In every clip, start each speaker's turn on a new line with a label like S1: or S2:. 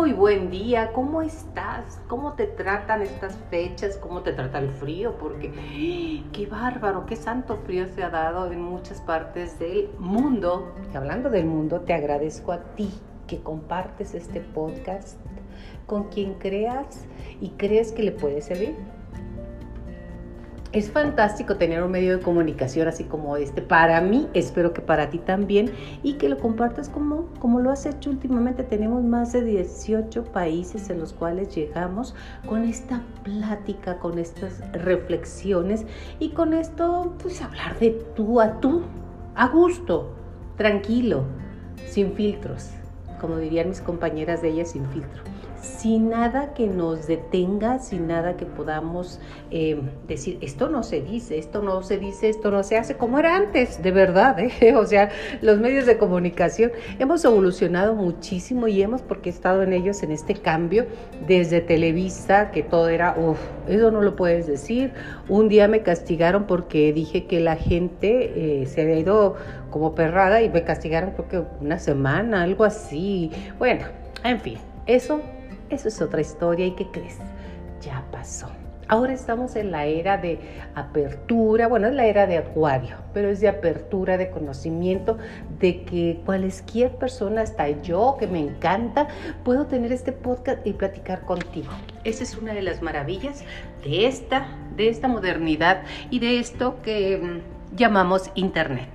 S1: Muy buen día, ¿cómo estás? ¿Cómo te tratan estas fechas? ¿Cómo te trata el frío? Porque qué bárbaro, qué santo frío se ha dado en muchas partes del mundo. Y hablando del mundo, te agradezco a ti que compartes este podcast con quien creas y crees que le puede servir es fantástico tener un medio de comunicación así como este. Para mí, espero que para ti también y que lo compartas como, como lo has hecho últimamente. Tenemos más de 18 países en los cuales llegamos con esta plática, con estas reflexiones y con esto, pues hablar de tú a tú, a gusto, tranquilo, sin filtros, como dirían mis compañeras de ellas, sin filtro sin nada que nos detenga, sin nada que podamos eh, decir, esto no se dice, esto no se dice, esto no se hace como era antes, de verdad. ¿eh? O sea, los medios de comunicación hemos evolucionado muchísimo y hemos, porque he estado en ellos en este cambio, desde Televisa, que todo era, uff, eso no lo puedes decir. Un día me castigaron porque dije que la gente eh, se había ido como perrada y me castigaron creo que una semana, algo así. Bueno, en fin, eso eso es otra historia y ¿qué crees? Ya pasó. Ahora estamos en la era de apertura, bueno, es la era de acuario, pero es de apertura, de conocimiento, de que cualquier persona, hasta yo que me encanta, puedo tener este podcast y platicar contigo. Esa es una de las maravillas de esta, de esta modernidad y de esto que mm, llamamos Internet.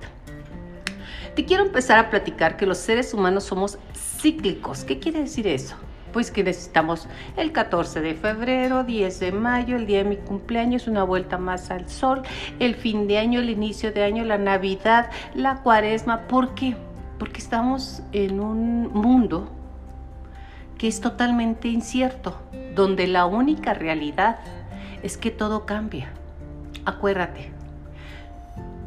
S1: Te quiero empezar a platicar que los seres humanos somos cíclicos. ¿Qué quiere decir eso? Pues que necesitamos el 14 de febrero, 10 de mayo, el día de mi cumpleaños, una vuelta más al sol, el fin de año, el inicio de año, la Navidad, la cuaresma. ¿Por qué? Porque estamos en un mundo que es totalmente incierto, donde la única realidad es que todo cambia. Acuérdate,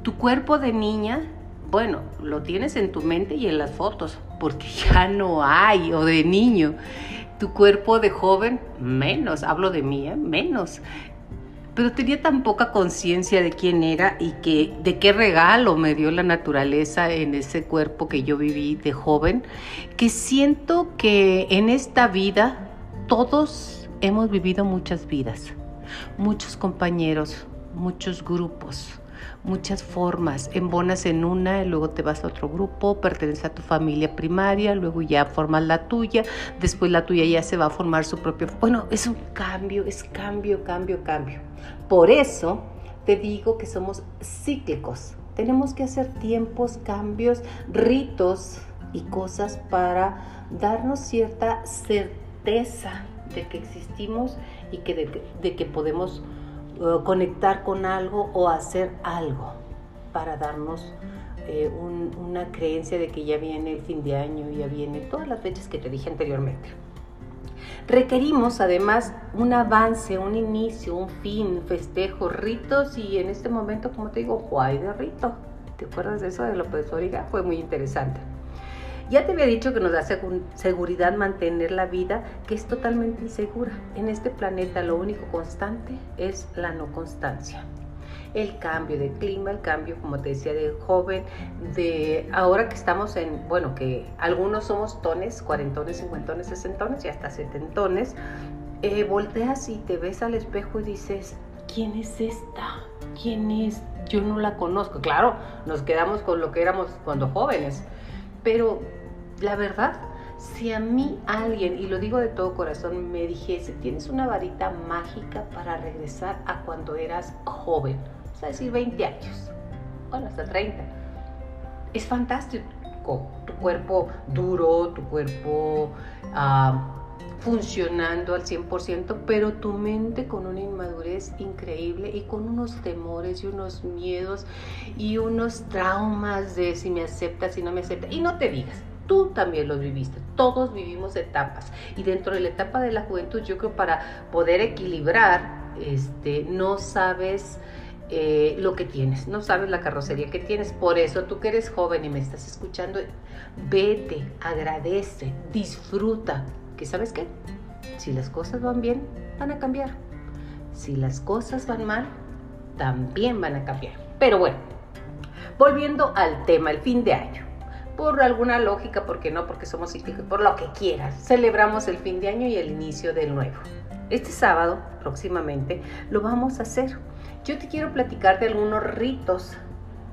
S1: tu cuerpo de niña, bueno, lo tienes en tu mente y en las fotos, porque ya no hay, o de niño tu cuerpo de joven, menos, hablo de mí, ¿eh? menos. Pero tenía tan poca conciencia de quién era y que, de qué regalo me dio la naturaleza en ese cuerpo que yo viví de joven, que siento que en esta vida todos hemos vivido muchas vidas, muchos compañeros, muchos grupos, muchas formas. Embonas en una, y luego te vas a otro grupo, perteneces a tu familia primaria, luego ya formas la tuya, después la tuya ya se va a formar su propio... Bueno, es un cambio, es cambio, cambio, cambio. Por eso te digo que somos cíclicos. Tenemos que hacer tiempos, cambios, ritos y cosas para darnos cierta certeza de que existimos y que de, de que podemos conectar con algo o hacer algo para darnos eh, una creencia de que ya viene el fin de año, ya viene todas las fechas que te dije anteriormente. Requerimos además un avance, un inicio, un fin, festejo, ritos y en este momento, como te digo, guay de rito. ¿Te acuerdas de eso de López Origa? Fue muy interesante. Ya te había dicho que nos da seguridad mantener la vida que es totalmente insegura. En este planeta lo único constante es la no constancia. El cambio de clima, el cambio, como te decía, de joven, de ahora que estamos en, bueno, que algunos somos tones, cuarentones, cincuentones, sesentones y hasta setentones, eh, volteas y te ves al espejo y dices, ¿quién es esta? ¿Quién es? Yo no la conozco. Claro, nos quedamos con lo que éramos cuando jóvenes, pero la verdad, si a mí alguien, y lo digo de todo corazón, me dijese, tienes una varita mágica para regresar a cuando eras joven, sea, decir 20 años, bueno, hasta 30, es fantástico. Tu cuerpo duro, tu cuerpo ah, funcionando al 100%, pero tu mente con una inmadurez increíble y con unos temores y unos miedos y unos traumas de si me acepta, si no me acepta. Y no te digas, tú también los viviste, todos vivimos etapas. Y dentro de la etapa de la juventud yo creo para poder equilibrar, este, no sabes eh, lo que tienes, no sabes la carrocería que tienes, por eso tú que eres joven y me estás escuchando, vete, agradece, disfruta, que sabes qué, si las cosas van bien, van a cambiar, si las cosas van mal, también van a cambiar, pero bueno, volviendo al tema, el fin de año por alguna lógica, porque no, porque somos cíclicos, por lo que quieras. Celebramos el fin de año y el inicio del nuevo. Este sábado, próximamente, lo vamos a hacer. Yo te quiero platicar de algunos ritos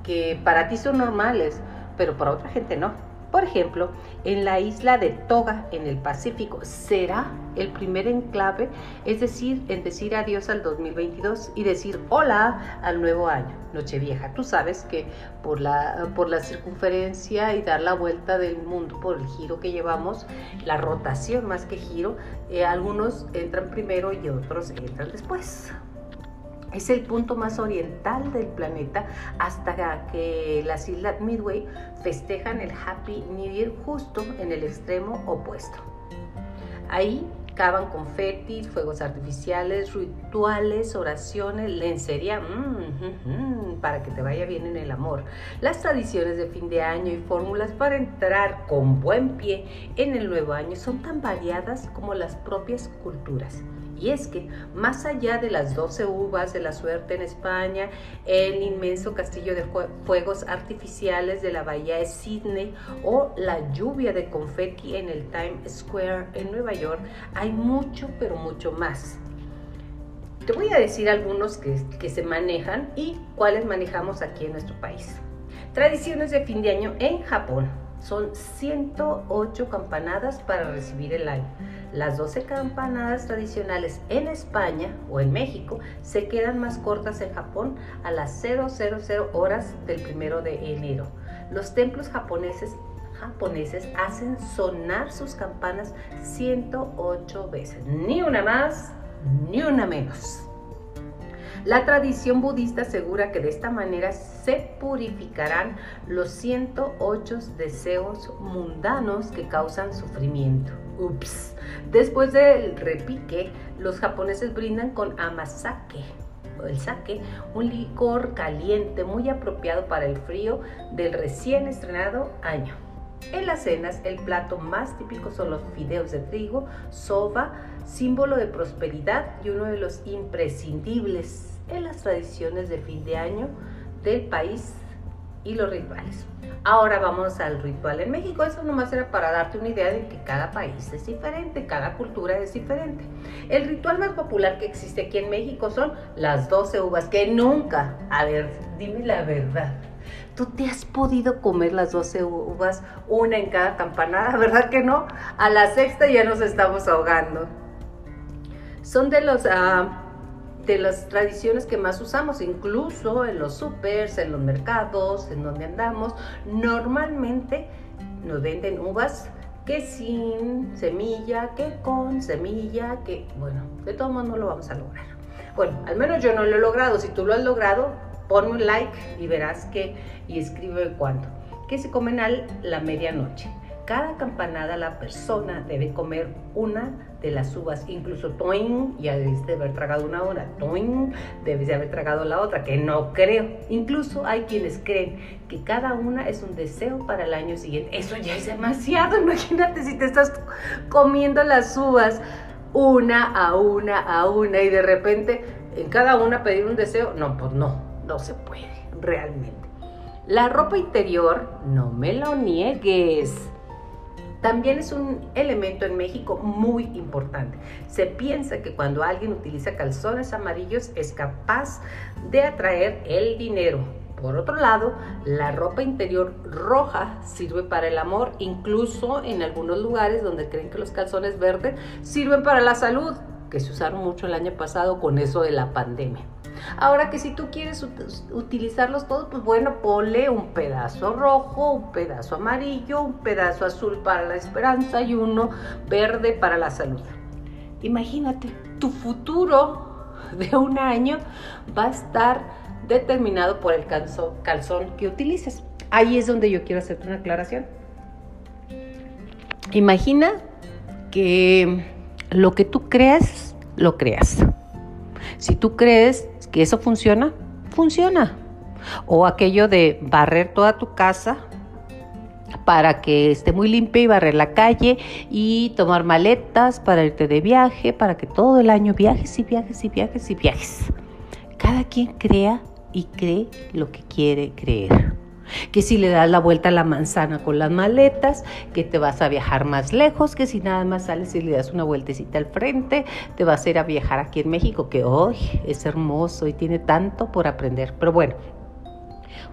S1: que para ti son normales, pero para otra gente no. Por ejemplo, en la isla de Toga, en el Pacífico, será el primer enclave, es decir, en decir adiós al 2022 y decir hola al nuevo año, Nochevieja. Tú sabes que por la, por la circunferencia y dar la vuelta del mundo, por el giro que llevamos, la rotación más que giro, eh, algunos entran primero y otros entran después. Es el punto más oriental del planeta hasta que las islas Midway festejan el Happy New Year justo en el extremo opuesto. Ahí cavan confetis, fuegos artificiales, rituales, oraciones, lencería, mm, mm, mm, para que te vaya bien en el amor. Las tradiciones de fin de año y fórmulas para entrar con buen pie en el nuevo año son tan variadas como las propias culturas. Y es que más allá de las 12 uvas de la suerte en España, el inmenso castillo de fuegos artificiales de la bahía de Sydney o la lluvia de confetti en el Times Square en Nueva York, hay mucho, pero mucho más. Te voy a decir algunos que, que se manejan y cuáles manejamos aquí en nuestro país. Tradiciones de fin de año en Japón. Son 108 campanadas para recibir el año. Las 12 campanadas tradicionales en España o en México se quedan más cortas en Japón a las 000 horas del primero de enero. Los templos japoneses japoneses hacen sonar sus campanas 108 veces, ni una más, ni una menos. La tradición budista asegura que de esta manera se purificarán los 108 deseos mundanos que causan sufrimiento. Ups. Después del repique, los japoneses brindan con amasake, el sake, un licor caliente muy apropiado para el frío del recién estrenado año. En las cenas, el plato más típico son los fideos de trigo, soba, símbolo de prosperidad y uno de los imprescindibles en las tradiciones de fin de año del país y los rituales. Ahora vamos al ritual en México. Eso nomás era para darte una idea de que cada país es diferente, cada cultura es diferente. El ritual más popular que existe aquí en México son las 12 uvas, que nunca, a ver, dime la verdad. ¿Tú te has podido comer las 12 uvas, una en cada campanada? ¿Verdad que no? A la sexta ya nos estamos ahogando. Son de los... Uh, de las tradiciones que más usamos, incluso en los supers, en los mercados, en donde andamos, normalmente nos venden uvas que sin semilla, que con semilla, que bueno, de todo modo no lo vamos a lograr. Bueno, al menos yo no lo he logrado. Si tú lo has logrado, ponme un like y verás que y escribe cuánto. Que se comen a la medianoche cada campanada la persona debe comer una de las uvas, incluso toin, ya debes de haber tragado una hora, toin, debes de haber tragado la otra, que no creo. Incluso hay quienes creen que cada una es un deseo para el año siguiente. Eso ya es demasiado, imagínate si te estás comiendo las uvas una a una a una y de repente en cada una pedir un deseo, no, pues no, no se puede, realmente. La ropa interior, no me lo niegues también es un elemento en México muy importante. Se piensa que cuando alguien utiliza calzones amarillos es capaz de atraer el dinero. Por otro lado, la ropa interior roja sirve para el amor, incluso en algunos lugares donde creen que los calzones verdes sirven para la salud, que se usaron mucho el año pasado con eso de la pandemia. Ahora que si tú quieres utilizarlos todos, pues bueno, ponle un pedazo rojo, un pedazo amarillo, un pedazo azul para la esperanza y uno verde para la salud. Imagínate, tu futuro de un año va a estar determinado por el calzón, que utilices. Ahí es donde yo quiero hacerte una aclaración. Imagina que lo que tú creas, lo creas. Si tú crees que eso funciona, funciona. O aquello de barrer toda tu casa para que esté muy limpia y barrer la calle y tomar maletas para irte de viaje, para que todo el año viajes y viajes y viajes y viajes. Cada quien crea y cree lo que quiere creer. Que si le das la vuelta a la manzana con las maletas, que te vas a viajar más lejos, que si nada más sales y le das una vueltecita al frente, te vas a ir a viajar aquí en México, que hoy es hermoso y tiene tanto por aprender. Pero bueno,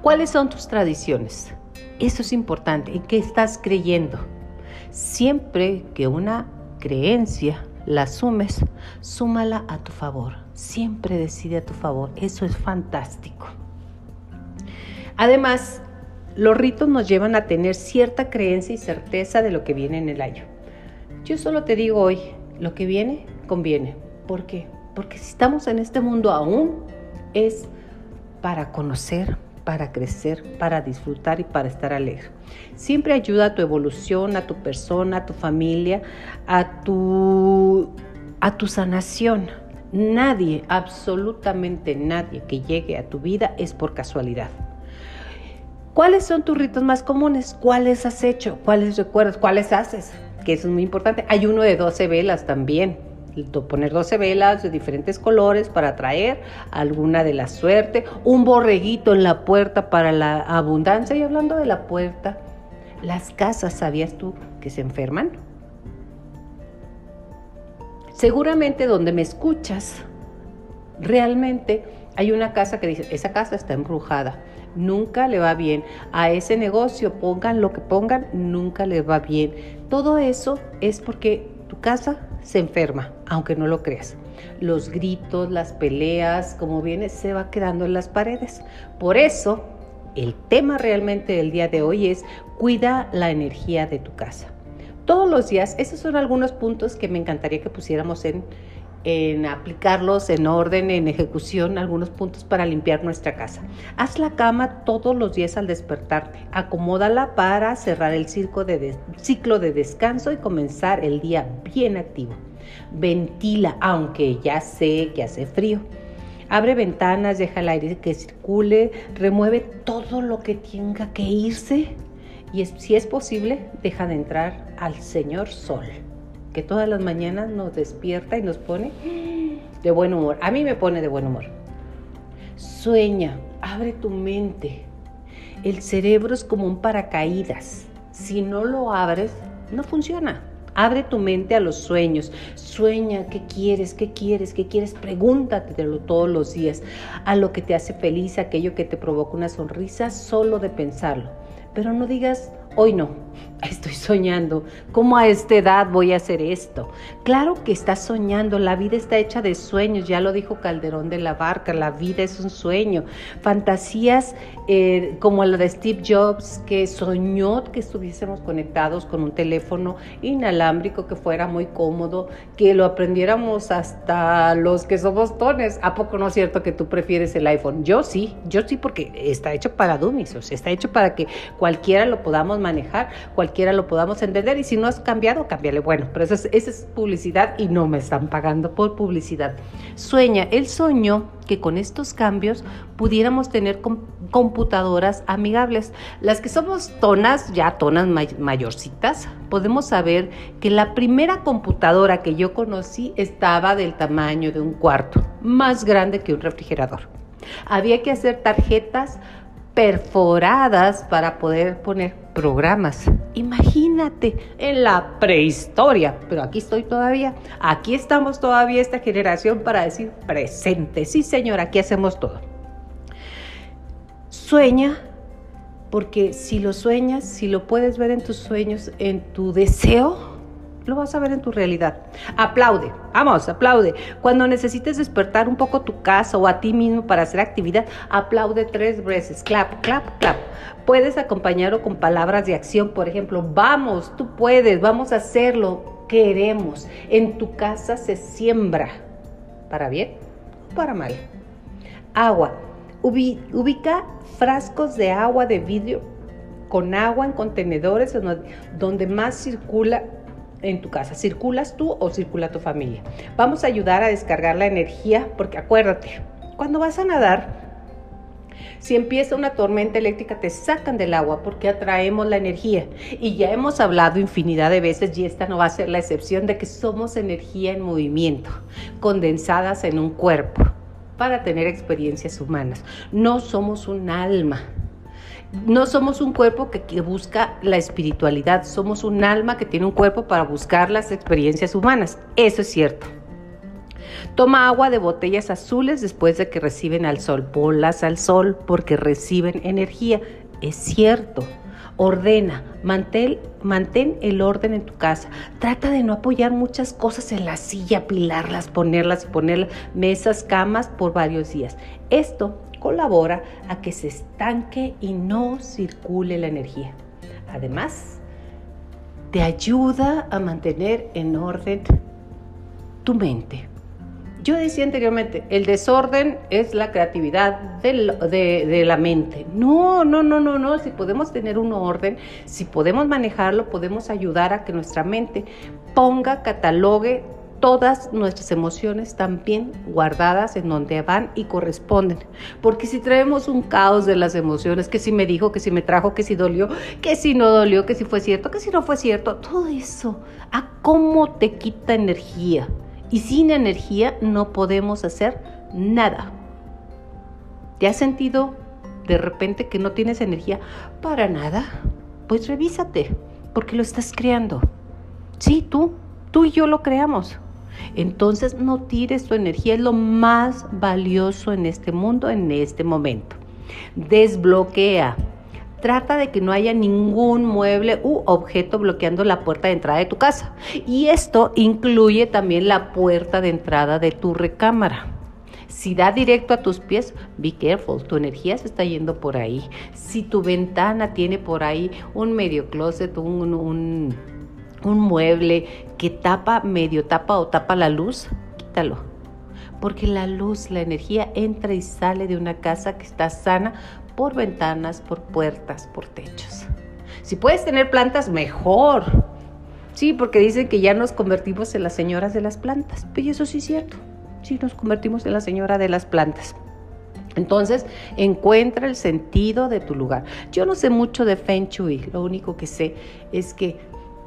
S1: ¿cuáles son tus tradiciones? Eso es importante. ¿En qué estás creyendo? Siempre que una creencia la asumes, súmala a tu favor. Siempre decide a tu favor. Eso es fantástico. Además, los ritos nos llevan a tener cierta creencia y certeza de lo que viene en el año. Yo solo te digo hoy, lo que viene, conviene. ¿Por qué? Porque si estamos en este mundo aún, es para conocer, para crecer, para disfrutar y para estar alegre. Siempre ayuda a tu evolución, a tu persona, a tu familia, a tu, a tu sanación. Nadie, absolutamente nadie que llegue a tu vida es por casualidad. ¿Cuáles son tus ritos más comunes? ¿Cuáles has hecho? ¿Cuáles recuerdas? ¿Cuáles haces? Que eso es muy importante. Hay uno de 12 velas también. Poner 12 velas de diferentes colores para atraer alguna de la suerte. Un borreguito en la puerta para la abundancia. Y hablando de la puerta, las casas, ¿sabías tú que se enferman? Seguramente donde me escuchas, realmente hay una casa que dice, esa casa está embrujada nunca le va bien. A ese negocio, pongan lo que pongan, nunca le va bien. Todo eso es porque tu casa se enferma, aunque no lo creas. Los gritos, las peleas, como viene, se va quedando en las paredes. Por eso, el tema realmente del día de hoy es cuida la energía de tu casa. Todos los días, esos son algunos puntos que me encantaría que pusiéramos en, en aplicarlos en orden, en ejecución, algunos puntos para limpiar nuestra casa. Haz la cama todos los días al despertarte. Acomódala para cerrar el ciclo de, descanso y comenzar el día bien activo. Ventila, aunque ya sé que hace frío. Abre ventanas, deja el aire que circule, remueve todo lo que tenga que irse y si es posible, deja de entrar al Señor Sol que todas las mañanas nos despierta y nos pone de buen humor. A mí me pone de buen humor. Sueña, abre tu mente. El cerebro es como un paracaídas. Si no lo abres, no funciona. Abre tu mente a los sueños. Sueña qué quieres, qué quieres, qué quieres. Pregúntatelo todos los días. A lo que te hace feliz, aquello que te provoca una sonrisa, solo de pensarlo. Pero no digas, hoy no, estoy soñando, ¿cómo a esta edad voy a hacer esto? Claro que estás soñando, la vida está hecha de sueños, ya lo dijo Calderón de la Barca, la vida es un sueño. Fantasías eh, como la de Steve Jobs, que soñó que estuviésemos conectados con un teléfono inalámbrico que fuera muy cómodo, que lo aprendiéramos hasta los que somos tones. ¿A poco no es cierto que tú prefieres el iPhone? Yo sí, yo sí porque está hecho para dummies, o sea, está hecho para que cualquiera lo podamos manejar, cualquiera lo podamos entender y si no has cambiado, cámbiale. Bueno, pero esa es, publicidad y no me están pagando por publicidad. Sueña, el sueño que con estos cambios pudiéramos tener computadoras amigables. Las que somos tonas, ya tonas mayorcitas, podemos saber que la primera computadora que yo conocí estaba del tamaño de un cuarto, más grande que un refrigerador. Había que hacer tarjetas perforadas para poder poner programas. Imagínate en la prehistoria, pero aquí estoy todavía, aquí estamos todavía esta generación para decir presente. Sí, señor, aquí hacemos todo. Sueña, porque si lo sueñas, si lo puedes ver en tus sueños, en tu deseo, lo vas a ver en tu realidad. Aplaude, vamos, aplaude. Cuando necesites despertar un poco tu casa o a ti mismo para hacer actividad, aplaude tres veces. Clap, clap, clap. Puedes acompañarlo con palabras de acción, por ejemplo, vamos, tú puedes, vamos a hacerlo, queremos. En tu casa se siembra, para bien o para mal. Agua. Ubica frascos de agua de vidrio con agua en contenedores donde más circula en tu casa. ¿Circulas tú o circula tu familia? Vamos a ayudar a descargar la energía porque acuérdate, cuando vas a nadar, si empieza una tormenta eléctrica, te sacan del agua porque atraemos la energía. Y ya hemos hablado infinidad de veces, y esta no va a ser la excepción, de que somos energía en movimiento, condensadas en un cuerpo para tener experiencias humanas. No somos un alma no somos un cuerpo que, busca la espiritualidad, somos un alma que tiene un cuerpo para buscar las experiencias humanas. Eso es cierto. Toma agua de botellas azules después de que reciben al sol. Ponlas al sol porque reciben energía. Es cierto. Ordena, mantén, el orden en tu casa. Trata de no apoyar muchas cosas en la silla, apilarlas, ponerlas y poner mesas, camas por varios días. Esto colabora a que se estanque y no circule la energía. Además, te ayuda a mantener en orden tu mente. Yo decía anteriormente, el desorden es la creatividad de, la mente. No, no, no, no, no. Si podemos tener un orden, si podemos manejarlo, podemos ayudar a que nuestra mente ponga, catalogue todas nuestras emociones también guardadas en donde van y corresponden. Porque si traemos un caos de las emociones, que si me dijo, que si me trajo, que si dolió, que si no dolió, que si fue cierto, que si no fue cierto, todo eso, ¿a cómo te quita energía? Y sin energía no podemos hacer nada. ¿Te has sentido de repente que no tienes energía para nada? Pues revísate, porque lo estás creando. Sí, tú, tú y yo lo creamos. Entonces no tires tu energía, es lo más valioso en este mundo, en este momento. Desbloquea. Trata de que no haya ningún mueble u objeto bloqueando la puerta de entrada de tu casa. Y esto incluye también la puerta de entrada de tu recámara. Si da directo a tus pies, be careful, tu energía se está yendo por ahí. Si tu ventana tiene por ahí un medio closet, un, un, un mueble tapa, medio tapa o tapa la luz, quítalo. Porque la luz, la energía entra y sale de una casa que está sana por ventanas, por puertas, por techos. Si puedes tener plantas, mejor. Sí, porque dicen que ya nos convertimos en las señoras de las plantas. Pero eso sí es cierto. Sí, nos convertimos en la señora de las plantas. Entonces, encuentra el sentido de tu lugar. Yo no sé mucho de Feng Shui. Lo único que sé es que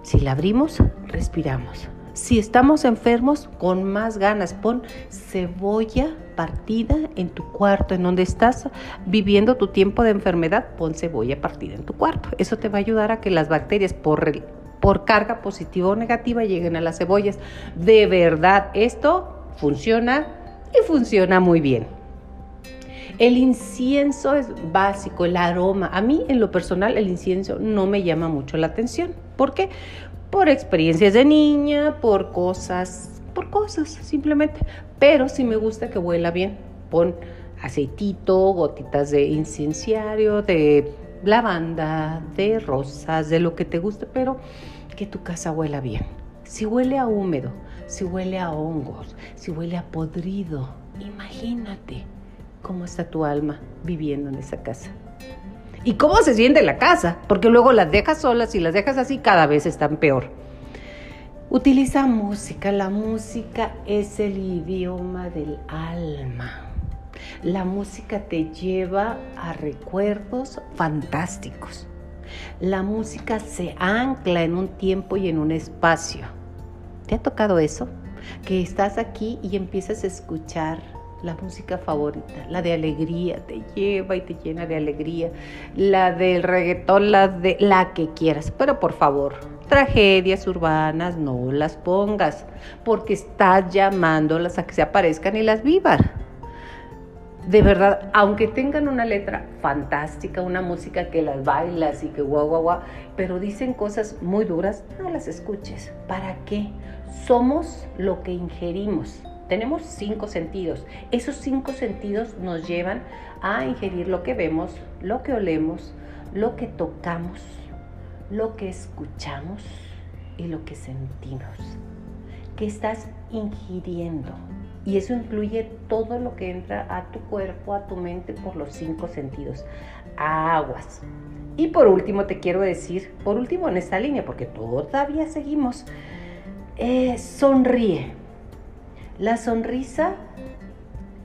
S1: si la abrimos, respiramos. Si estamos enfermos, con más ganas, pon cebolla partida en tu cuarto, en donde estás viviendo tu tiempo de enfermedad, pon cebolla partida en tu cuarto. Eso te va a ayudar a que las bacterias por, carga positiva o negativa lleguen a las cebollas. De verdad, esto funciona y funciona muy bien. El incienso es básico, el aroma. A mí, en lo personal, el incienso no me llama mucho la atención. ¿Por qué? por experiencias de niña, por cosas, por cosas simplemente. Pero sí me gusta que huela bien. Pon aceitito, gotitas de incenciario, de lavanda, de rosas, de lo que te guste, pero que tu casa huela bien. Si huele a húmedo, si huele a hongos, si huele a podrido, imagínate cómo está tu alma viviendo en esa casa y cómo se siente la casa, porque luego las dejas solas y las dejas así cada vez están peor. Utiliza música, la música es el idioma del alma. La música te lleva a recuerdos fantásticos. La música se ancla en un tiempo y en un espacio. ¿Te ha tocado eso? Que estás aquí y empiezas a escuchar la música favorita, la de alegría, te lleva y te llena de alegría, la del reggaetón, la de la que quieras, pero por favor, tragedias urbanas no las pongas, porque estás llamándolas a que se aparezcan y las vivan. De verdad, aunque tengan una letra fantástica, una música que las bailas y que guau, guau, guau, pero dicen cosas muy duras, no las escuches. ¿Para qué? Somos lo que ingerimos. Tenemos cinco sentidos. Esos cinco sentidos nos llevan a ingerir lo que vemos, lo que olemos, lo que tocamos, lo que escuchamos y lo que sentimos. ¿Qué estás ingiriendo? Y eso incluye todo lo que entra a tu cuerpo, a tu mente por los cinco sentidos. Aguas. Y por último te quiero decir, por último en esta línea, porque todavía seguimos, eh, sonríe. La sonrisa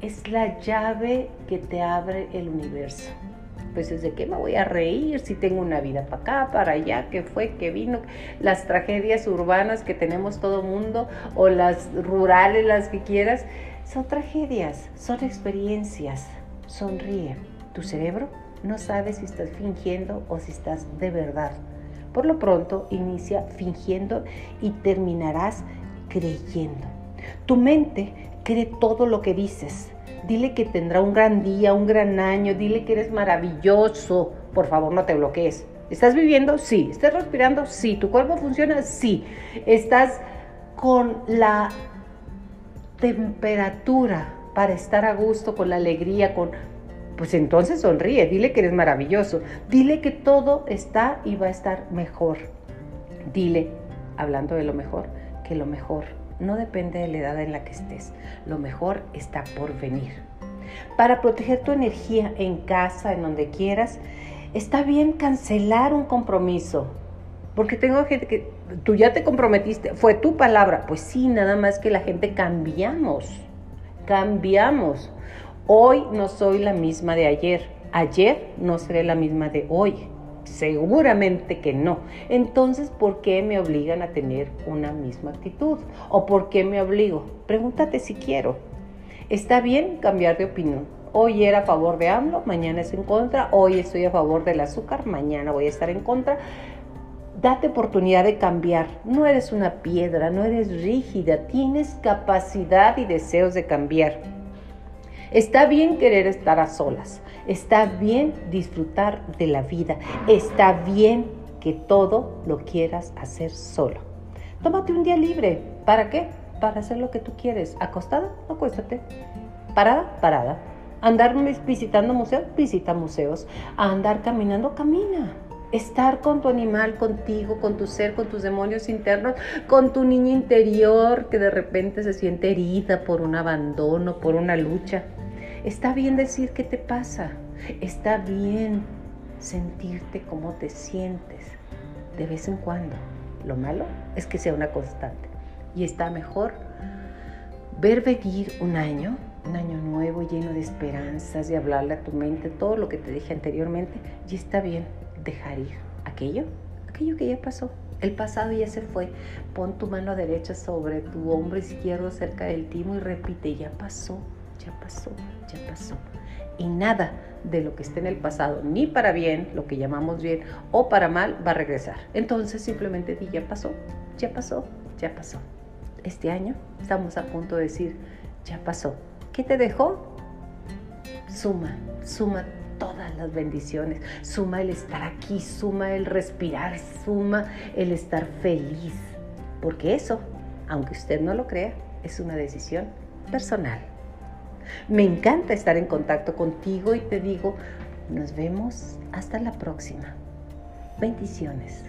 S1: es la llave que te abre el universo. Pues desde qué me voy a reír si tengo una vida para acá, para allá, que fue, que vino, las tragedias urbanas que tenemos todo mundo o las rurales, las que quieras, son tragedias, son experiencias. Sonríe. Tu cerebro No sabes si estás fingiendo o si estás de verdad. Por lo pronto, inicia fingiendo y terminarás creyendo. Tu mente cree todo lo que dices. Dile que tendrá un gran día, un gran año, dile que eres maravilloso. Por favor, no te bloquees. ¿Estás viviendo? Sí. ¿Estás respirando? Sí. ¿Tu cuerpo funciona? Sí. ¿Estás con la temperatura para estar a gusto, con la alegría, con... Pues entonces sonríe, dile que eres maravilloso, dile que todo está y va a estar mejor. Dile, hablando de lo mejor, que lo mejor no depende de la edad en la que estés, lo mejor está por venir. Para proteger tu energía en casa, en donde quieras, está bien cancelar un compromiso. Porque tengo gente que tú ya te comprometiste, fue tu palabra. Pues sí, nada más que la gente cambiamos, cambiamos. Hoy no soy la misma de ayer, ayer no seré la misma de hoy. Seguramente que no. Entonces, ¿por qué me obligan a tener una misma actitud? ¿O por qué me obligo? Pregúntate si quiero. Está bien cambiar de opinión. Hoy era a favor de AMLO, mañana es en contra. Hoy estoy a favor del azúcar, mañana voy a estar en contra. Date oportunidad de cambiar. No eres una piedra, no eres rígida. Tienes capacidad y deseos de cambiar. Está bien querer estar a solas. Está bien disfrutar de la vida. Está bien que todo lo quieras hacer solo. Tómate un día libre. ¿Para qué? Para hacer lo que tú quieres. Acostada, acuéstate. Parada, parada. Andar visitando museos, visita museos. andar caminando, camina. Estar con tu animal, contigo, con tu ser, con tus demonios internos, con tu niña interior que de repente se siente herida por un abandono, por una lucha. Está bien decir qué te pasa. Está bien sentirte como te sientes de vez en cuando. Lo malo es que sea una constante. Y está mejor ver venir un año, un año nuevo lleno de esperanzas, de hablarle a tu mente todo lo que te dije anteriormente. Y está bien dejar ir aquello, aquello que ya pasó. El pasado ya se fue. Pon tu mano derecha sobre tu hombro izquierdo cerca del timo y repite, ya pasó, ya pasó, ya pasó. Y nada de lo que esté en el pasado, ni para bien, lo que llamamos bien, o para mal, va a regresar. Entonces simplemente di, ya pasó, ya pasó, ya pasó. Este año estamos a punto de decir, ya pasó. ¿Qué te dejó? Suma, suma las bendiciones, suma el estar aquí, suma el respirar, suma el estar feliz. Porque eso, aunque usted no lo crea, es una decisión personal. Me encanta estar en contacto contigo y te digo, nos vemos hasta la próxima. Bendiciones.